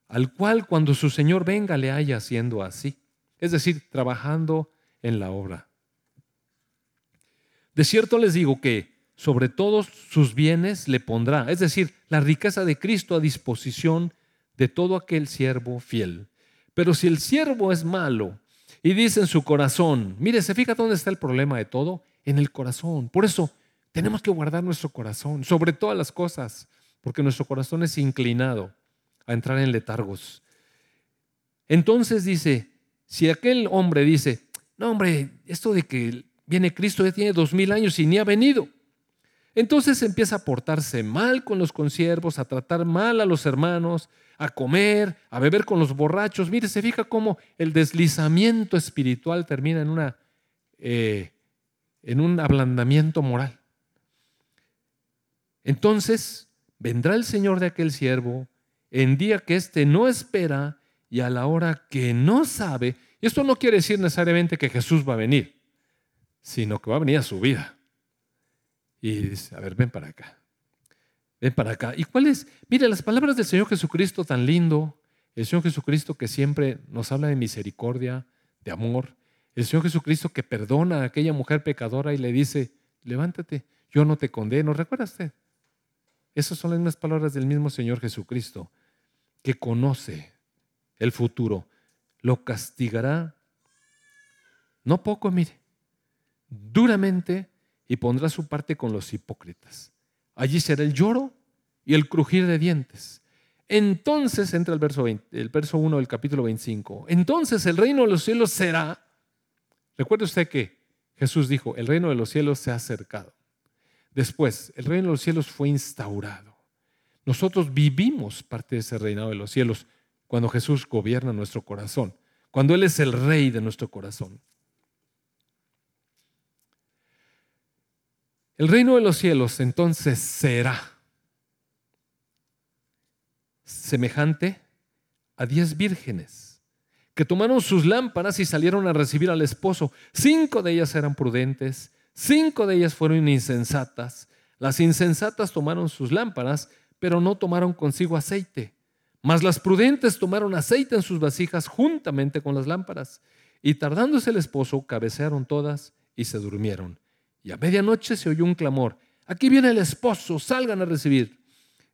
al cual cuando su Señor venga le haya haciendo así, es decir, trabajando en la obra. De cierto les digo que sobre todos sus bienes le pondrá, es decir, la riqueza de Cristo a disposición de todo aquel siervo fiel. Pero si el siervo es malo y dice en su corazón, mire, se fija dónde está el problema de todo, en el corazón. Por eso tenemos que guardar nuestro corazón sobre todas las cosas, porque nuestro corazón es inclinado a entrar en letargos. Entonces dice, si aquel hombre dice, no hombre, esto de que viene Cristo ya tiene dos mil años y ni ha venido. Entonces empieza a portarse mal con los consiervos, a tratar mal a los hermanos, a comer, a beber con los borrachos. Mire, se fija cómo el deslizamiento espiritual termina en, una, eh, en un ablandamiento moral. Entonces vendrá el Señor de aquel siervo en día que éste no espera y a la hora que no sabe. Y esto no quiere decir necesariamente que Jesús va a venir, sino que va a venir a su vida. Y dice, a ver, ven para acá. Ven para acá. ¿Y cuál es? Mire, las palabras del Señor Jesucristo tan lindo, el Señor Jesucristo que siempre nos habla de misericordia, de amor, el Señor Jesucristo que perdona a aquella mujer pecadora y le dice, levántate, yo no te condeno. ¿Recuerda usted? Esas son las mismas palabras del mismo Señor Jesucristo, que conoce el futuro. Lo castigará, no poco, mire, duramente y pondrá su parte con los hipócritas. Allí será el lloro y el crujir de dientes. Entonces entra el verso, el verso 1 del capítulo 25. Entonces el reino de los cielos será, recuerde usted que Jesús dijo, el reino de los cielos se ha acercado. Después, el reino de los cielos fue instaurado. Nosotros vivimos parte de ese reinado de los cielos cuando Jesús gobierna nuestro corazón, cuando Él es el rey de nuestro corazón. El reino de los cielos entonces será. semejante a diez vírgenes que tomaron sus lámparas y salieron a recibir al esposo. Cinco de ellas eran prudentes, cinco de ellas fueron insensatas. Las insensatas tomaron sus lámparas, pero no tomaron consigo aceite. Mas las prudentes tomaron aceite en sus vasijas juntamente con las lámparas. Y tardándose el esposo, cabecearon todas y se durmieron. Y a medianoche se oyó un clamor. Aquí viene el esposo, salgan a recibir.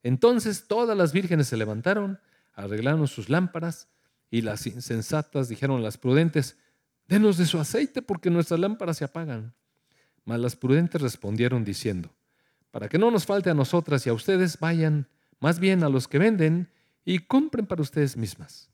Entonces todas las vírgenes se levantaron, arreglaron sus lámparas, y las insensatas dijeron a las prudentes, denos de su aceite porque nuestras lámparas se apagan. Mas las prudentes respondieron diciendo, para que no nos falte a nosotras y a ustedes, vayan más bien a los que venden y compren para ustedes mismas.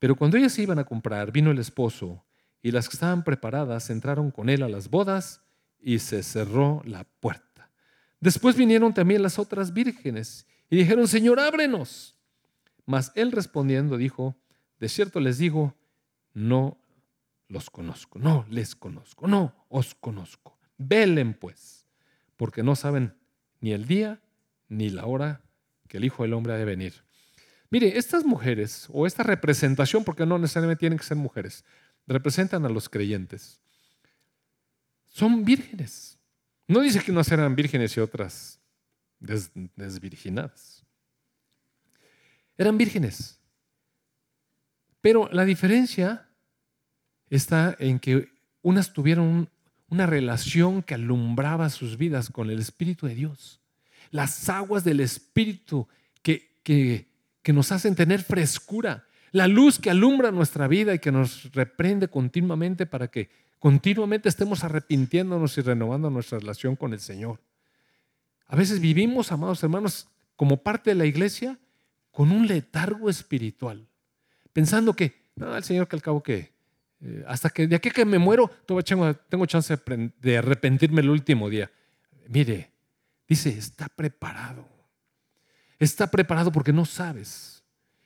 Pero cuando ellas iban a comprar, vino el esposo, y las que estaban preparadas entraron con él a las bodas, y se cerró la puerta. Después vinieron también las otras vírgenes, y dijeron, Señor, ábrenos. Mas él respondiendo dijo, de cierto les digo, no los conozco, no les conozco, no os conozco. Velen pues, porque no saben ni el día ni la hora que el Hijo del Hombre ha de venir. Mire, estas mujeres, o esta representación, porque no necesariamente tienen que ser mujeres, representan a los creyentes. Son vírgenes. No dice que unas eran vírgenes y otras desvirginadas. Eran vírgenes. Pero la diferencia está en que unas tuvieron una relación que alumbraba sus vidas con el Espíritu de Dios. Las aguas del Espíritu que, que que nos hacen tener frescura, la luz que alumbra nuestra vida y que nos reprende continuamente para que continuamente estemos arrepintiéndonos y renovando nuestra relación con el Señor. A veces vivimos, amados hermanos, como parte de la iglesia, con un letargo espiritual, pensando que, no, el Señor que al cabo que, eh, hasta que de aquí que me muero, tengo, tengo chance de arrepentirme el último día. Mire, dice, está preparado está preparado porque no sabes.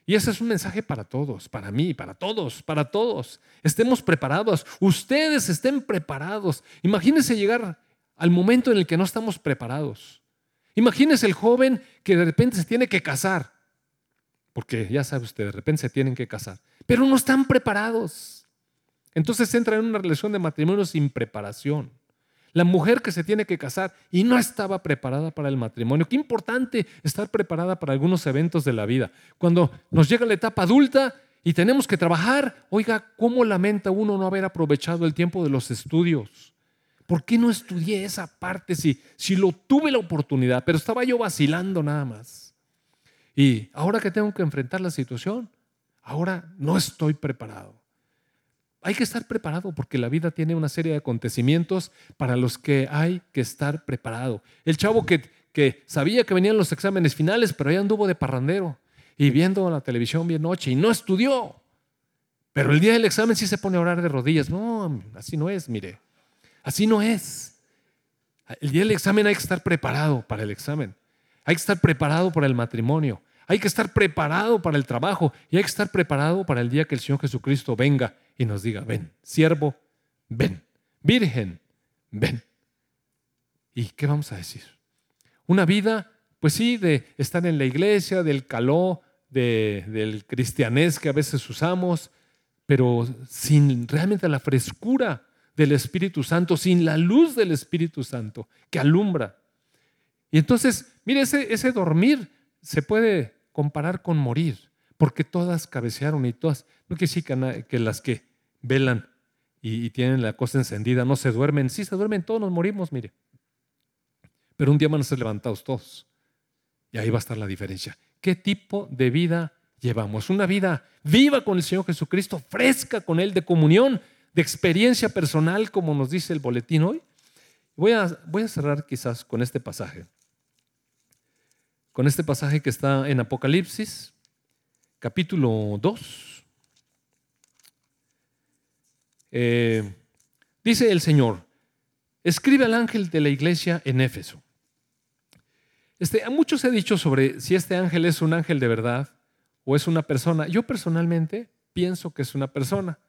Y ese es un mensaje para todos, para mí, para todos, para todos. Estemos preparados. Ustedes estén preparados. Imagínense llegar al momento en el que no estamos preparados. Imagínense el joven que de repente se tiene que casar. Porque ya sabe usted, de repente se tienen que casar. Pero no están preparados. Entonces entra en una relación de matrimonio sin preparación. La mujer que se tiene que casar y no estaba preparada para el matrimonio. Qué importante estar preparada para algunos eventos de la vida. Cuando nos llega la etapa adulta y tenemos que trabajar, oiga, ¿cómo lamenta uno no haber aprovechado el tiempo de los estudios? ¿Por qué no estudié esa parte si, si lo tuve la oportunidad? Pero estaba yo vacilando nada más. Y ahora que tengo que enfrentar la situación, ahora no estoy preparado. Hay que estar preparado porque la vida tiene una serie de acontecimientos para los que hay que estar preparado. El chavo que, que sabía que venían los exámenes finales, pero ya anduvo de parrandero y viendo la televisión bien noche y no estudió. Pero el día del examen sí se pone a orar de rodillas. No, así no es, mire. Así no es. El día del examen hay que estar preparado para el examen. Hay que estar preparado para el matrimonio. Hay que estar preparado para el trabajo y hay que estar preparado para el día que el Señor Jesucristo venga y nos diga, ven, siervo, ven, virgen, ven. ¿Y qué vamos a decir? Una vida, pues sí, de estar en la iglesia, del caló, del cristianés que a veces usamos, pero sin realmente la frescura del Espíritu Santo, sin la luz del Espíritu Santo que alumbra. Y entonces, mire, ese, ese dormir se puede comparar con morir, porque todas cabecearon y todas, no quiere decir que, las que velan y, tienen la cosa encendida no se duermen, sí se duermen, todos nos morimos, mire. Pero un día van a ser levantados todos. Y ahí va a estar la diferencia. ¿Qué tipo de vida llevamos? Una vida viva con el Señor Jesucristo, fresca con Él, de comunión, de experiencia personal, como nos dice el boletín hoy. Voy a, voy a cerrar quizás con este pasaje con este pasaje que está en Apocalipsis, capítulo 2. Eh, dice el Señor, escribe al ángel de la iglesia en Éfeso. Este, a muchos he dicho sobre si este ángel es un ángel de verdad o es una persona. Yo personalmente pienso que es una persona.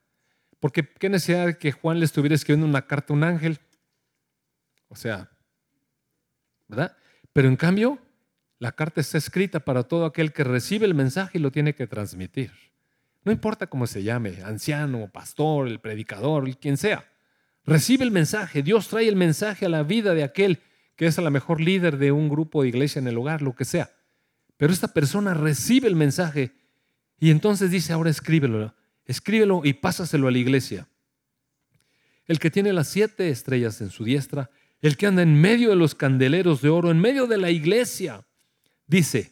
Porque qué necesidad que Juan le estuviera escribiendo una carta a un ángel. O sea, ¿verdad? Pero en cambio, La carta está escrita para todo aquel que recibe el mensaje y lo tiene que transmitir. No importa cómo se llame, anciano, pastor, el predicador, quien sea. Recibe el mensaje. Dios trae el mensaje a la vida de aquel que es a la mejor líder de un grupo de iglesia en el hogar, lo que sea. Pero esta persona recibe el mensaje y entonces dice, ahora escríbelo, escríbelo y pásaselo a la iglesia. El que tiene las siete estrellas en su diestra, el que anda en medio de los candeleros de oro, en medio de la iglesia, dice,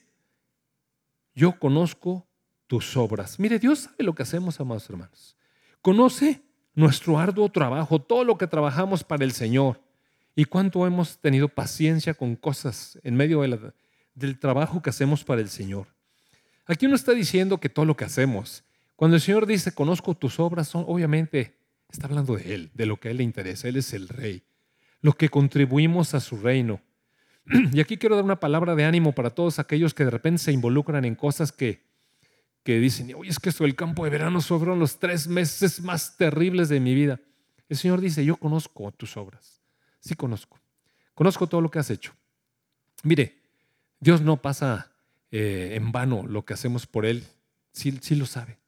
yo conozco tus obras. Mire, Dios sabe lo que hacemos, amados hermanos. Conoce nuestro arduo trabajo, todo lo que trabajamos para el Señor y cuánto hemos tenido paciencia con cosas en medio del trabajo que hacemos para el Señor. Aquí uno está diciendo que todo lo que hacemos, cuando el Señor dice, conozco tus obras, son, obviamente está hablando de Él, de lo que a Él le interesa. Él es el Rey, lo que contribuimos a su reino. Y aquí quiero dar una palabra de ánimo para todos aquellos que de repente se involucran en cosas que, que dicen, oye, es que esto del campo de verano fueron los tres meses más terribles de mi vida. El Señor dice, yo conozco tus obras. Sí conozco. Conozco todo lo que has hecho. Mire, Dios no pasa eh, en vano lo que hacemos por Él, sí, sí lo sabe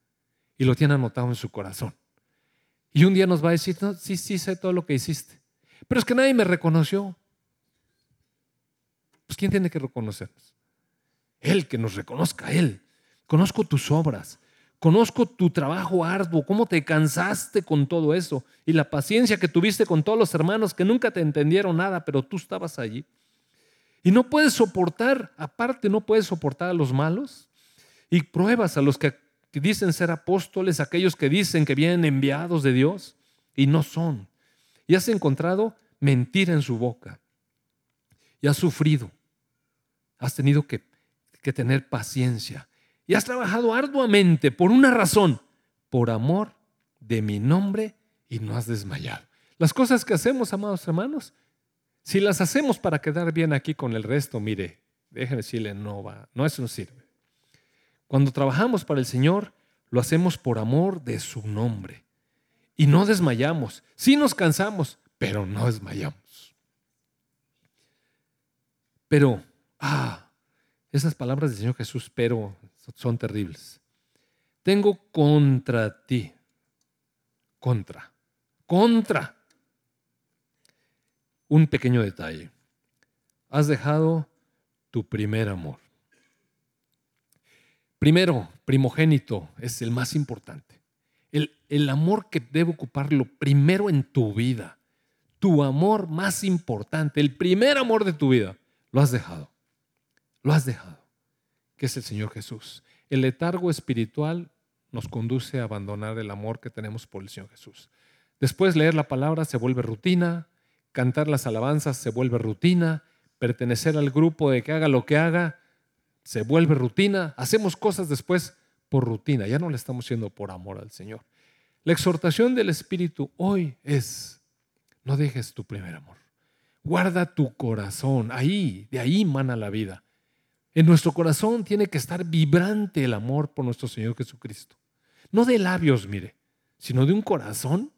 y lo tiene anotado en su corazón. Y un día nos va a decir, no, sí, sí sé todo lo que hiciste, pero es que nadie me reconoció. Pues ¿quién tiene que reconocernos? Él, que nos reconozca Él. Conozco tus obras, conozco tu trabajo arduo, cómo te cansaste con todo eso y la paciencia que tuviste con todos los hermanos que nunca te entendieron nada, pero tú estabas allí. Y no puedes soportar, aparte no puedes soportar a los malos y pruebas a los que dicen ser apóstoles, aquellos que dicen que vienen enviados de Dios y no son. Y has encontrado mentira en su boca y has sufrido. Has tenido que, que tener paciencia y has trabajado arduamente por una razón, por amor de mi nombre y no has desmayado. Las cosas que hacemos, amados hermanos, si las hacemos para quedar bien aquí con el resto, mire, déjeme decirle, no va, no eso no sirve. Cuando trabajamos para el Señor, lo hacemos por amor de su nombre. Y no desmayamos. Sí nos cansamos, pero no desmayamos. Pero, ah, esas palabras del Señor Jesús, pero son terribles. Tengo contra ti, contra, contra un pequeño detalle. Has dejado tu primer amor. Primero, primogénito es el más importante. El, el amor que debe ocuparlo primero en tu vida. Tu amor más importante, el primer amor de tu vida, lo has dejado. Lo has dejado, que es el Señor Jesús. El letargo espiritual nos conduce a abandonar el amor que tenemos por el Señor Jesús. Después leer la palabra se vuelve rutina, cantar las alabanzas se vuelve rutina, pertenecer al grupo de que haga lo que haga se vuelve rutina, hacemos cosas después por rutina, ya no le estamos haciendo por amor al Señor. La exhortación del Espíritu hoy es, no dejes tu primer amor, guarda tu corazón, ahí, de ahí mana la vida. En nuestro corazón tiene que estar vibrante el amor por nuestro Señor Jesucristo. No de labios, mire, sino de un corazón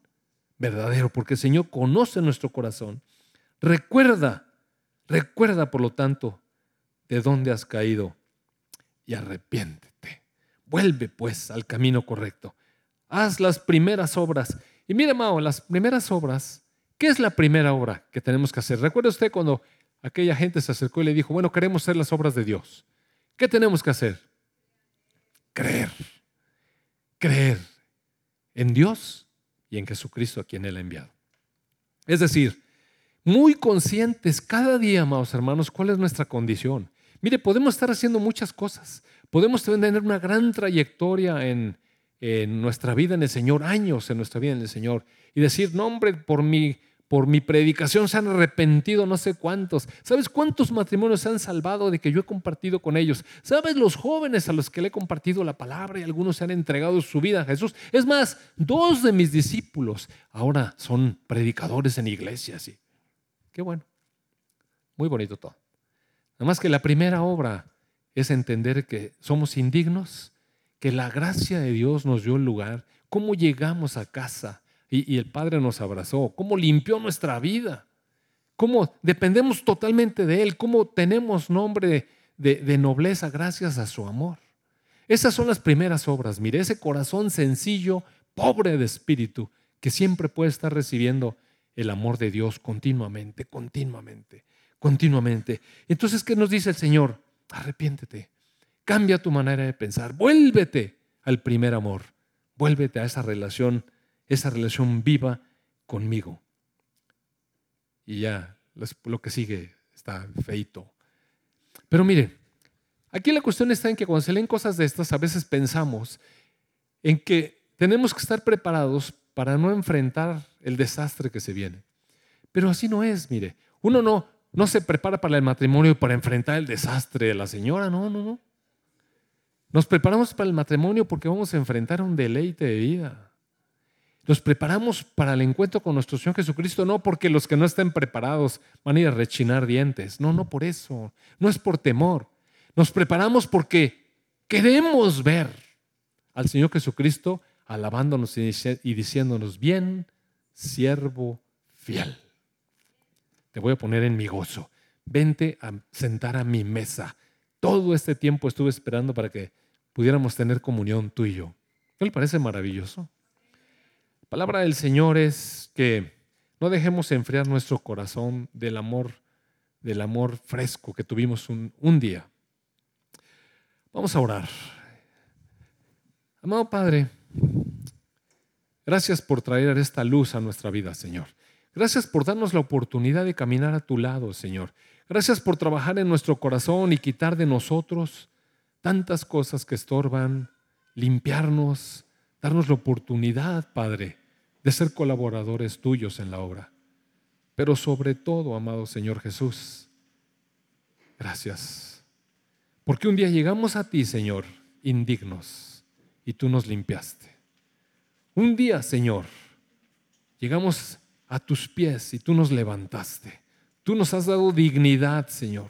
verdadero, porque el Señor conoce nuestro corazón. Recuerda, recuerda por lo tanto de dónde has caído y arrepiéntete. Vuelve pues al camino correcto. Haz las primeras obras. Y mire, Mao, las primeras obras, ¿qué es la primera obra que tenemos que hacer? ¿Recuerda usted cuando aquella gente se acercó y le dijo, bueno, queremos hacer las obras de Dios? ¿Qué tenemos que hacer? Creer. Creer en Dios y en Jesucristo a quien Él ha enviado. Es decir, muy conscientes cada día, amados hermanos, cuál es nuestra condición. Mire, podemos estar haciendo muchas cosas. Podemos tener una gran trayectoria en, en, nuestra vida en el Señor, años en nuestra vida en el Señor, y decir, no, hombre, por mi por mi predicación se han arrepentido no sé cuántos. ¿Sabes cuántos matrimonios se han salvado de que yo he compartido con ellos? ¿Sabes los jóvenes a los que le he compartido la palabra y algunos se han entregado su vida a Jesús? Es más, dos de mis discípulos ahora son predicadores en iglesias. Y qué bueno. Muy bonito todo. Nada más que la primera obra es entender que somos indignos, que la gracia de Dios nos dio el lugar, cómo llegamos a casa y, el Padre nos abrazó, cómo limpió nuestra vida, cómo dependemos totalmente de Él, cómo tenemos nombre de, de nobleza gracias a su amor. Esas son las primeras obras. Mire, ese corazón sencillo, pobre de espíritu, que siempre puede estar recibiendo el amor de Dios continuamente, continuamente, continuamente. Entonces, ¿qué nos dice el Señor? Arrepiéntete, cambia tu manera de pensar, vuélvete al primer amor, vuélvete a esa relación, esa relación viva conmigo. Y ya, lo que sigue está feito. Pero mire, aquí la cuestión está en que cuando se leen cosas de estas, a veces pensamos en que tenemos que estar preparados para no enfrentar el desastre que se viene. Pero así no es, mire. Uno no, no se prepara para el matrimonio para enfrentar el desastre de la señora, no, no, no. Nos preparamos para el matrimonio porque vamos a enfrentar un deleite de vida. Nos preparamos para el encuentro con nuestro Señor Jesucristo, no porque los que no estén preparados van a ir a rechinar dientes. No, no por eso. No es por temor. Nos preparamos porque queremos ver al Señor Jesucristo alabándonos y diciéndonos, bien, siervo fiel. Te voy a poner en mi gozo. Vente a sentar a mi mesa. Todo este tiempo estuve esperando para que pudiéramos tener comunión tú y yo. ¿No le parece maravilloso? La palabra del Señor es que no dejemos enfriar nuestro corazón del amor, del amor fresco que tuvimos un, un día. Vamos a orar. Amado Padre, gracias por traer esta luz a nuestra vida, Señor. Gracias por darnos la oportunidad de caminar a tu lado, Señor. Gracias por trabajar en nuestro corazón y quitar de nosotros tantas cosas que estorban, limpiarnos, darnos la oportunidad, Padre, de ser colaboradores tuyos en la obra. Pero sobre todo, amado Señor Jesús, gracias. Porque un día llegamos a ti, Señor, indignos, y tú nos limpiaste. Un día, Señor, llegamos a tus pies y tú nos levantaste. Tú nos has dado dignidad, Señor.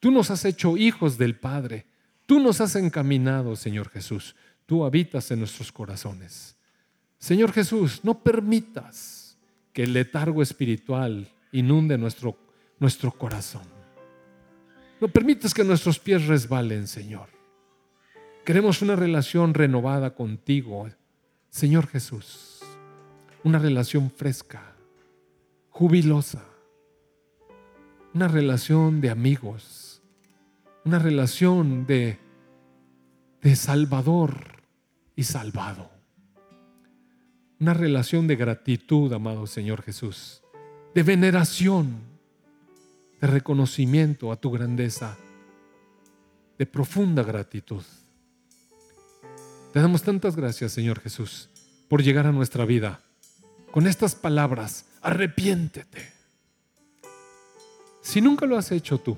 Tú nos has hecho hijos del Padre. Tú nos has encaminado, Señor Jesús. Tú habitas en nuestros corazones. Señor Jesús, no permitas que el letargo espiritual inunde nuestro, nuestro corazón. No permitas que nuestros pies resbalen, Señor. Queremos una relación renovada contigo, Señor Jesús una relación fresca, jubilosa, una relación de amigos, una relación de, de salvador y salvado, una relación de gratitud, amado Señor Jesús, de veneración, de reconocimiento a tu grandeza, de profunda gratitud. Te damos tantas gracias, Señor Jesús, por llegar a nuestra vida con estas palabras, arrepiéntete. Si nunca lo has hecho tú,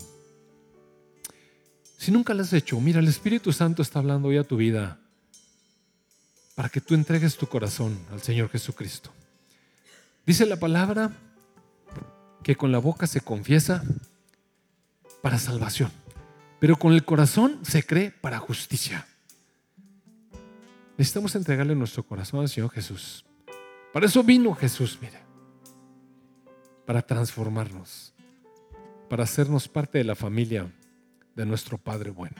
si nunca lo has hecho, mira, el Espíritu Santo está hablando hoy a tu vida para que tú entregues tu corazón al Señor Jesucristo. Dice la palabra que con la boca se confiesa para salvación, pero con el corazón se cree para justicia. Necesitamos entregarle nuestro corazón al Señor Jesús. Para eso vino Jesús, mire, para transformarnos, para hacernos parte de la familia de nuestro Padre bueno.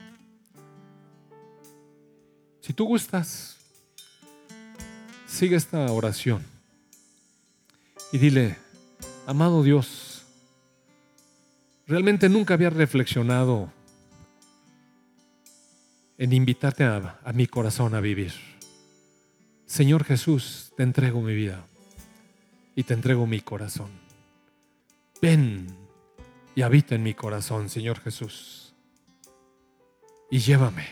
Si tú gustas, sigue esta oración y dile, amado Dios, realmente nunca había reflexionado en invitarte a, a mi corazón a vivir. Señor Jesús, te entrego mi vida y te entrego mi corazón. Ven y habita en mi corazón, Señor Jesús. Y llévame.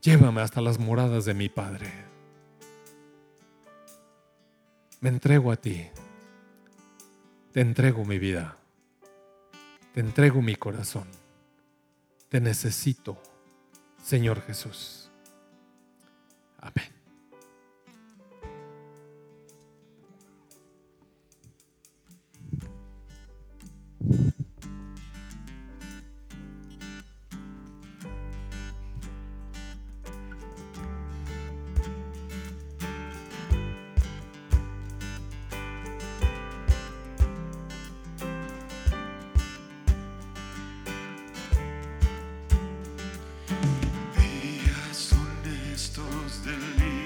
Llévame hasta las moradas de mi Padre. Me entrego a ti. Te entrego mi vida. Te entrego mi corazón. Te necesito, Señor Jesús. Amén. the leaves.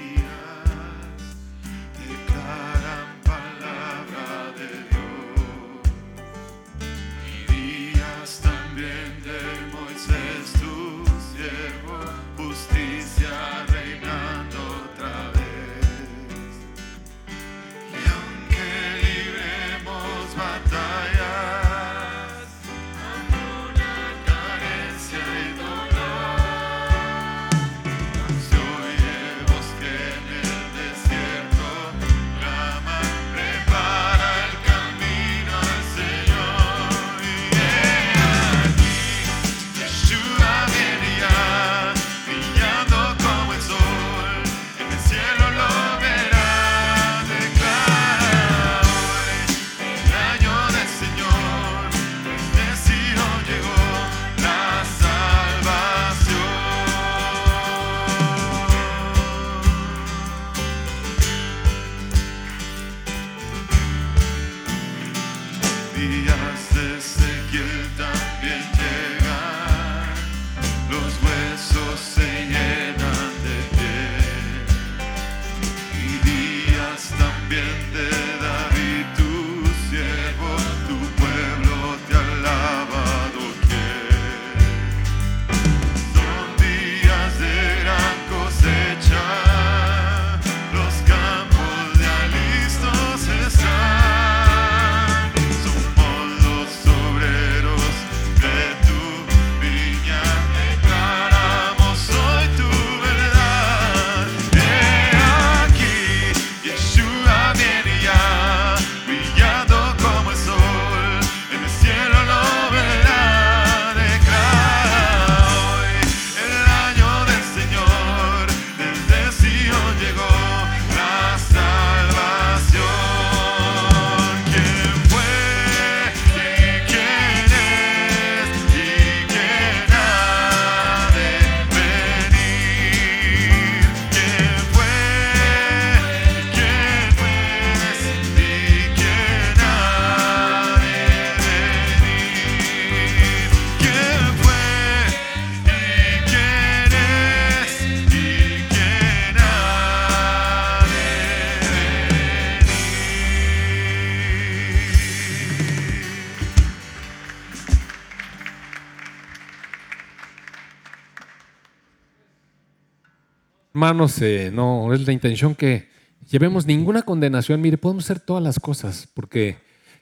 Hermanos, eh, no es la intención que llevemos ninguna condenación. Mire, podemos hacer todas las cosas, porque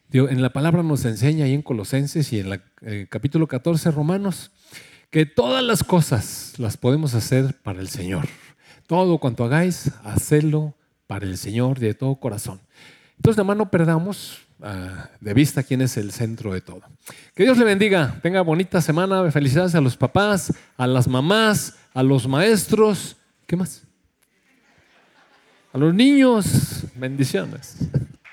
Dios, en la palabra nos enseña ahí en Colosenses y en el capítulo 14 Romanos, que todas las cosas las podemos hacer para el Señor. Todo cuanto hagáis, hacedlo para el Señor de todo corazón. Entonces, nada más no perdamos ah, de vista quién es el centro de todo. Que Dios le bendiga, tenga bonita semana, felicidades a los papás, a las mamás, a los maestros, ¿qué más? A los niños, bendiciones.